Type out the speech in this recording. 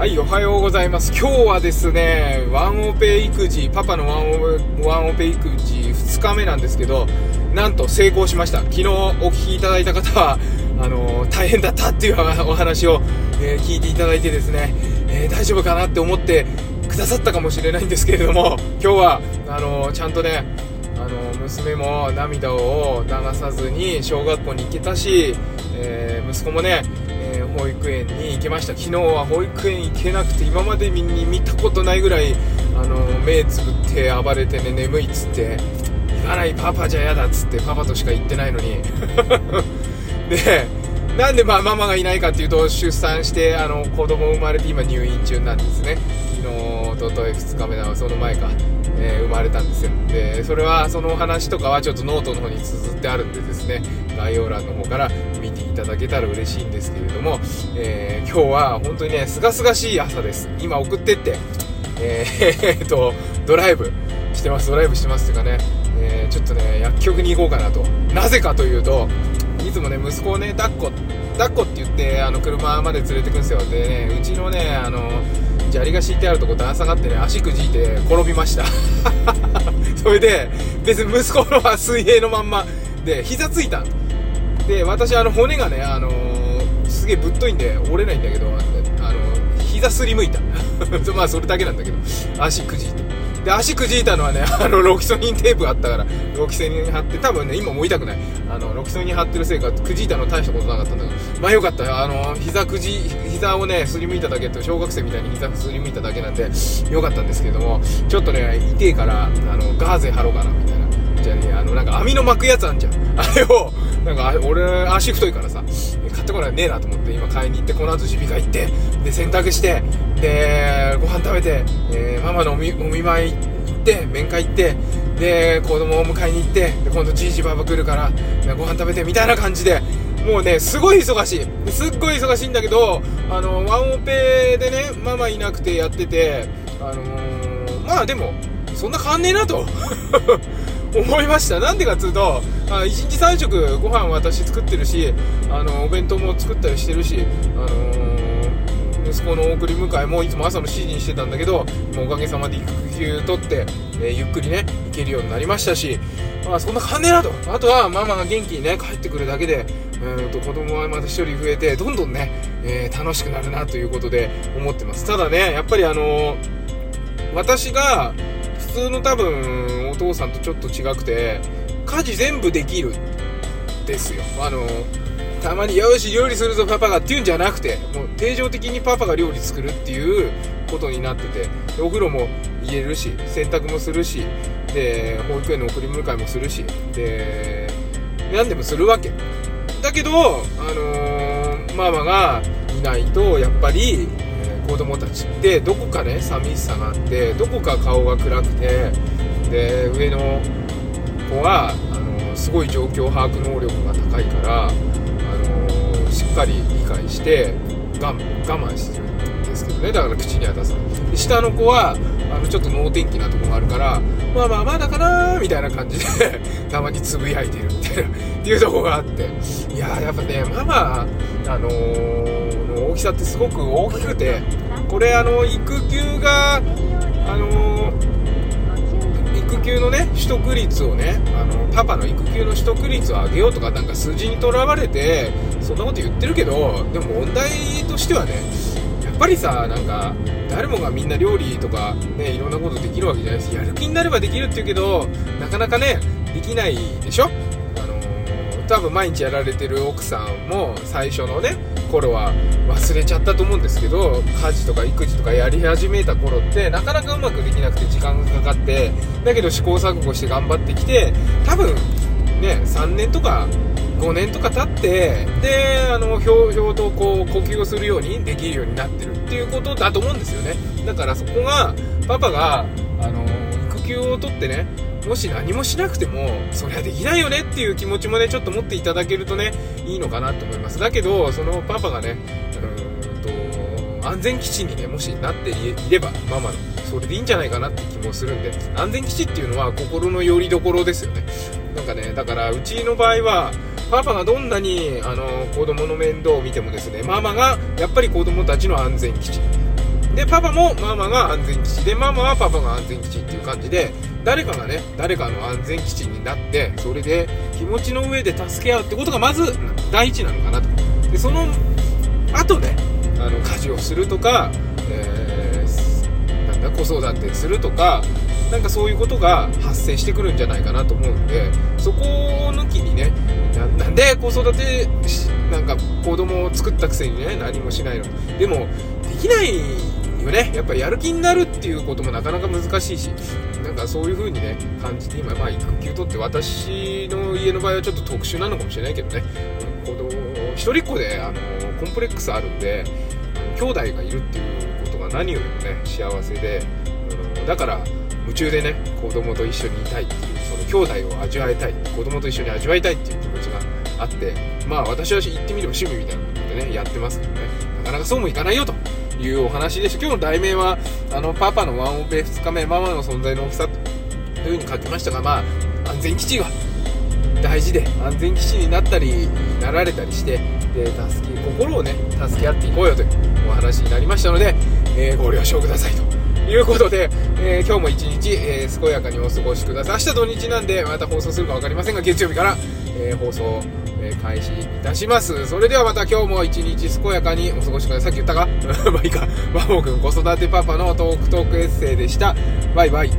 はい、おはようございます。今日はですね、ワンオペ育児、パパのワンオワンオペ育児2日目なんですけど、なんと成功しました。昨日お聞きいただいた方は、あの大変だったっていう お話を、えー、聞いていただいてですね、えー、大丈夫かなって思ってくださったかもしれないんですけれども、今日は、あのちゃんとね、あの娘も涙を流さずに小学校に行けたし、え、息子もね、保育園に行けました。昨日は保育園行けなくて今までに見たことないぐらいあの目つぶって暴れてね眠いっつって行かないパパじゃ嫌だっつってパパとしか行ってないのに。でなんでまあママがいないかっていうと出産してあの子供生まれて今入院中なんですね。昨日おととい2日目だその前か。えー、生まれたんですよ。でそれはそのお話とかはちょっとノートの方に綴ってあるんでですね概要欄の方から見ていただけたら嬉しいんですけれども、えー、今日は本当にねすがすがしい朝です。今送ってってえー、っとドライブしてます。ドライブしてますっていうかね、え、ちょっとね薬局に行こうかなと。なぜかというといつもね息子をね抱っこ抱っこって言ってあの車まで連れてくんですよ。でねうちのねあの砂利が敷いてあるとこ段差があってね足くじいて転びました。それで別に息子のは水平のまんまで膝ついた。で私あの骨がねあのー、すげえぶっといんで折れないんだけどあの膝すりむいた。まあそれだけなんだけど足くじいて。で足くじいたのはねあのロキソニンテープがあったからロキソニン貼って多分ね今も痛くない。あのロキソニン貼ってるせいかくじいたの大したことなかったんだけど。まあよかった。あの膝くじ膝をねすりむいただけって小学生みたいに膝すりむいただけなんでよかったんですけどもちょっとね痛えからあのガーゼ貼ろうかなみたいな。じゃあねあのなんか網の巻くやつあんじゃん。あれをなんか俺足太いからさ買ってこないねえなと思って今買いに行ってこの後耳鼻科行ってで洗濯してでご飯食べて、えー、ママのお見お見舞い行って面会行ってで子供を迎えに行ってで今度じいじばば来るからご飯食べてみたいな感じでもうねすごい忙しい。すっごい忙しいんだけどあのワンオペでねママいなくてやっててあのー、まあでもそんな変わんねえなと 思いました。なんでかっつうとあ1日3食ご飯私作ってるしあのお弁当も作ったりしてるし、あのー、息子の送り迎えもいつも朝の7時にしてたんだけどもうおかげさまで育休取って、えー、ゆっくりね行けるようになりましたし、まあ、そんな感じなと。あとはママが元気にね帰ってくるだけでうんと子供はまた1人増えてどんどんね、えー、楽しくなるなということで思ってます。ただねやっぱりあの私が普通の多分お父さんとちょっと違くて家事全部できるですよ。あのたまに「よし料理するぞパパが」っていうんじゃなくてもう定常的にパパが料理作るっていうことになっててお風呂も入れるし洗濯もするしで保育園の送り迎えもするしで何でもするわけ。だけど、あのー、ママがいないとやっぱり子供たちってどこかね寂しさがあってどこか顔が暗くてで上の子はあのすごい状況把握能力が高いからあのしっかり理解して我慢してるんですけどね。だから口には出さない。下の子はあのちょっと能天気なとこがあるからまあまあまだかなみたいな感じで たまにつぶやいてるみたいなって いうとこがあって。いややっぱねママあのー、の大きさってすごく大きくてこれあの育休があの育休のね取得率をねあのパパの育休の取得率を上げようとかなんか数字にとらわれてそんなこと言ってるけどでも問題としてはねやっぱりさなんか誰もがみんな料理とかねいろんなことできるわけじゃないですやる気になればできるっていうけどなかなかねできないでしょ？多分毎日やられてる奥さんも最初のね頃は忘れちゃったと思うんですけど家事とか育児とかやり始めた頃ってなかなかうまくできなくて時間がかかってだけど試行錯誤して頑張ってきて多分ね3年とか5年とか経ってであのひょうひょうとこう呼吸をするようにできるようになってるっていうことだと思うんですよね。だからそこがパパがあの育休を取ってねもし何もしなくてもそりゃできないよねっていう気持ちもねちょっと持っていただけるとねいいのかなと思います。だけどそのパパがねうんと安全基地にねもしなっていればママのそれでいいんじゃないかなって気もするんで安全基地っていうのは心の拠り所ですよね。なんかねだからうちの場合はパパがどんなにあの子供の面倒を見てもですねママがやっぱり子供たちの安全基地。でパパもママが安全基地。でママはパパが安全基地っていう感じで誰かがね誰かの安全基地になってそれで気持ちの上で助け合うってことがまず第一なのかなと。でその後ねあの家事をするとか、えー、なんだ子育てするとかなんかそういうことが発生してくるんじゃないかなと思うんでそこを抜きにねなんで子育てなんか子供を作ったくせにね何もしないのでもできないよね。やっぱやる気になるっていうこともなかなか難しいしなんかそういう風にね感じて今まあ育休取って私の家の場合はちょっと特殊なのかもしれないけどね。子供一人っ子であのコンプレックスあるんで兄弟がいるっていうことが何よりもね幸せであのだから夢中でね子供と一緒にいたいっていうその兄弟を味わいたい子供と一緒に味わいたいっていう気持ちがあってまあ私は言ってみれば趣味みたいなことでねやってますけどね。かなかそうもいかないよというお話でした。今日の題名はあのパパのワンオペ2日目ママの存在の大きさというふうに書きましたがまあ安全基地は大事で安全基地になったりなられたりしてで助け心をね助け合っていこうよというお話になりましたので、えー、ご了承くださいということで、えー、今日も一日、えー、健やかにお過ごしください。明日土日なんでまた放送するか分かりませんが月曜日から、え放送えー、開始いたします。それではまた今日も一日健やかにお過ごしください。さっき言ったか？まあいいか。バモくん子育てパパのトークトークエッセイでした。バイバイ。